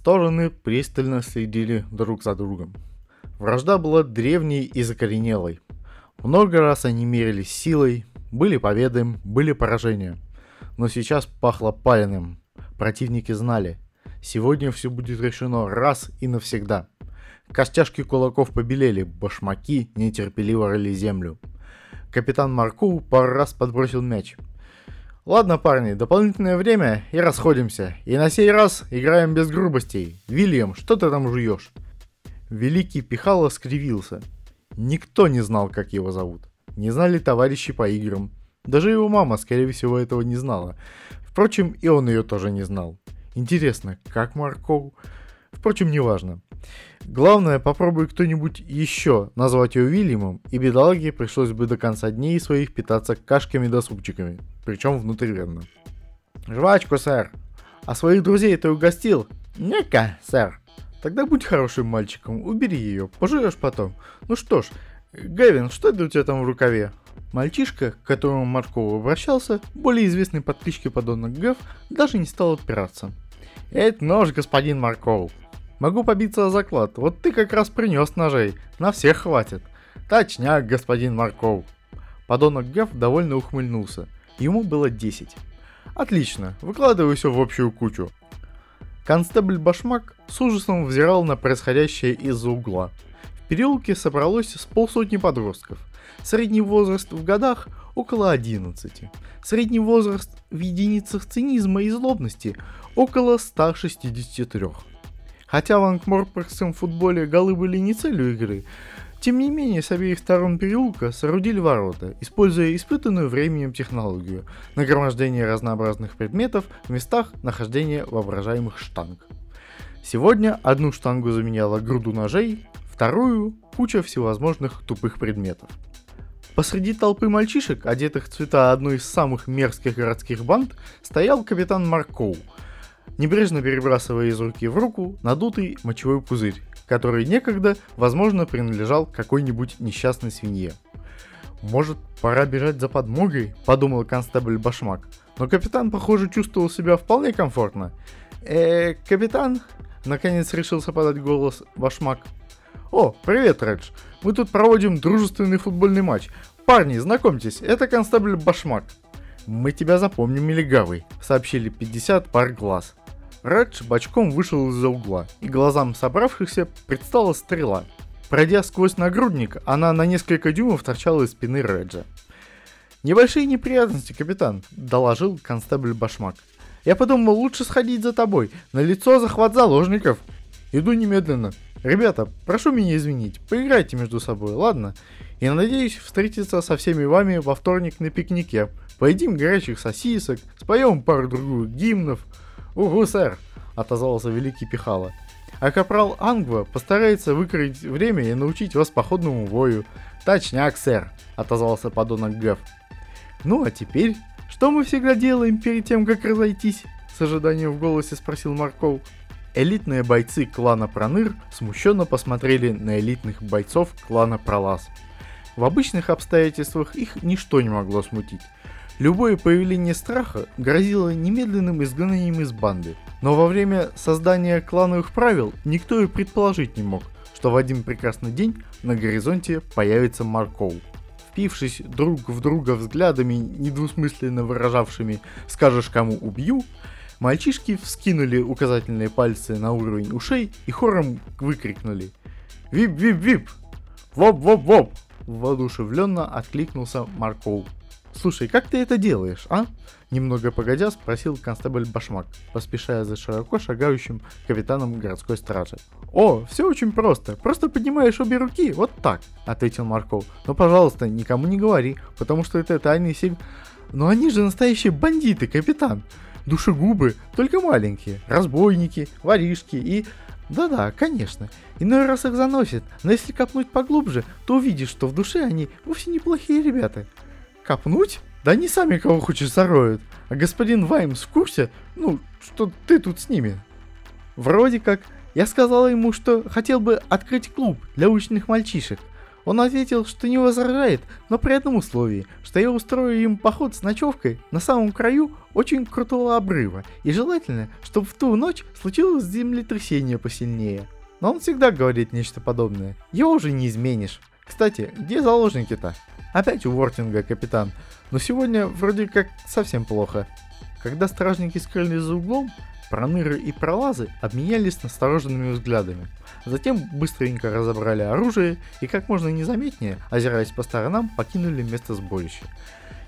Стороны пристально следили друг за другом. Вражда была древней и закоренелой. Много раз они мерились силой, были победы, были поражения. Но сейчас пахло паленым. Противники знали. Сегодня все будет решено раз и навсегда. Костяшки кулаков побелели, башмаки нетерпеливо рыли землю. Капитан Марку пару раз подбросил мяч. Ладно, парни, дополнительное время и расходимся. И на сей раз играем без грубостей. Вильям, что ты там жуешь? Великий Пихало скривился. Никто не знал, как его зовут. Не знали товарищи по играм. Даже его мама, скорее всего, этого не знала. Впрочем, и он ее тоже не знал. Интересно, как Марков? Впрочем, неважно. Главное, попробуй кто-нибудь еще назвать ее Уильямом, и бедолаге пришлось бы до конца дней своих питаться кашками да супчиками, причем внутривенно. «Жвачку, сэр!» «А своих друзей ты угостил?» «Не-ка, сэр!» «Тогда будь хорошим мальчиком, убери ее, поживешь потом. Ну что ж, Гэвин, что это у тебя там в рукаве?» Мальчишка, к которому Марков обращался, более известный под кличкой подонок Гэв, даже не стал отпираться. «Это нож, господин Марков. Могу побиться о заклад. Вот ты как раз принес ножей. На всех хватит. Точняк, господин Марков. Подонок Гав довольно ухмыльнулся. Ему было 10. Отлично, выкладывай все в общую кучу. Констебль Башмак с ужасом взирал на происходящее из-за угла. В переулке собралось с полсотни подростков. Средний возраст в годах около 11. Средний возраст в единицах цинизма и злобности около 163. Хотя в ангморпоргском футболе голы были не целью игры, тем не менее, с обеих сторон переулка соорудили ворота, используя испытанную временем технологию – нагромождение разнообразных предметов в местах нахождения воображаемых штанг. Сегодня одну штангу заменяла груду ножей, вторую – куча всевозможных тупых предметов. Посреди толпы мальчишек, одетых в цвета одной из самых мерзких городских банд, стоял капитан Маркоу – небрежно перебрасывая из руки в руку надутый мочевой пузырь, который некогда, возможно, принадлежал какой-нибудь несчастной свинье. «Может, пора бежать за подмогой?» – подумал констебль Башмак. Но капитан, похоже, чувствовал себя вполне комфортно. «Э, капитан?» – наконец решился подать голос Башмак. «О, привет, Редж. Мы тут проводим дружественный футбольный матч. Парни, знакомьтесь, это констебль Башмак». «Мы тебя запомним, Мелигавый», — сообщили 50 пар глаз. Редж бочком вышел из-за угла, и глазам собравшихся предстала стрела. Пройдя сквозь нагрудник, она на несколько дюймов торчала из спины Реджа. «Небольшие неприятности, капитан», — доложил констебль Башмак. «Я подумал, лучше сходить за тобой. На лицо захват заложников». «Иду немедленно. Ребята, прошу меня извинить, поиграйте между собой, ладно? И надеюсь встретиться со всеми вами во вторник на пикнике. Поедим горячих сосисок, споем пару-другую гимнов, «Угу, сэр!» — отозвался великий Пихало. «А капрал Ангва постарается выкроить время и научить вас походному бою». «Точняк, сэр!» — отозвался подонок Гэв. «Ну а теперь, что мы всегда делаем перед тем, как разойтись?» — с ожиданием в голосе спросил Марков. Элитные бойцы клана Проныр смущенно посмотрели на элитных бойцов клана Пролаз. В обычных обстоятельствах их ничто не могло смутить. Любое появление страха грозило немедленным изгнанием из банды. Но во время создания клановых правил никто и предположить не мог, что в один прекрасный день на горизонте появится Маркоу. Впившись друг в друга взглядами, недвусмысленно выражавшими «скажешь кому убью», мальчишки вскинули указательные пальцы на уровень ушей и хором выкрикнули «Вип-вип-вип! Воп-воп-воп!» Воодушевленно откликнулся Маркоу. «Слушай, как ты это делаешь, а?» Немного погодя спросил констебль Башмак, поспешая за широко шагающим капитаном городской стражи. «О, все очень просто. Просто поднимаешь обе руки, вот так», — ответил Марков. «Но, пожалуйста, никому не говори, потому что это тайный сиг... Но они же настоящие бандиты, капитан. Душегубы, только маленькие, разбойники, воришки и... Да-да, конечно. Иной раз их заносит, но если копнуть поглубже, то увидишь, что в душе они вовсе неплохие ребята. Копнуть? Да они сами кого хочешь зароют. А господин Ваймс в курсе, ну, что ты тут с ними? Вроде как. Я сказала ему, что хотел бы открыть клуб для уличных мальчишек. Он ответил, что не возражает, но при одном условии, что я устрою им поход с ночевкой на самом краю очень крутого обрыва, и желательно, чтобы в ту ночь случилось землетрясение посильнее. Но он всегда говорит нечто подобное. Его уже не изменишь. Кстати, где заложники-то? Опять у Вортинга капитан. Но сегодня вроде как совсем плохо. Когда стражники скрылись за углом, Проныры и пролазы обменялись настороженными взглядами. Затем быстренько разобрали оружие и как можно незаметнее, озираясь по сторонам, покинули место сборища.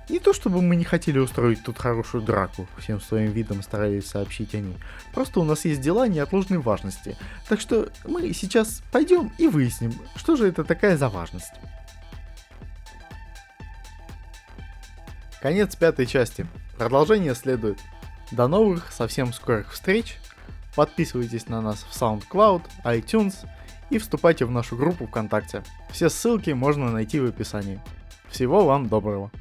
Не то чтобы мы не хотели устроить тут хорошую драку, всем своим видом старались сообщить они. Просто у нас есть дела неотложной важности. Так что мы сейчас пойдем и выясним, что же это такая за важность. Конец пятой части. Продолжение следует. До новых совсем скорых встреч. Подписывайтесь на нас в SoundCloud, iTunes и вступайте в нашу группу ВКонтакте. Все ссылки можно найти в описании. Всего вам доброго.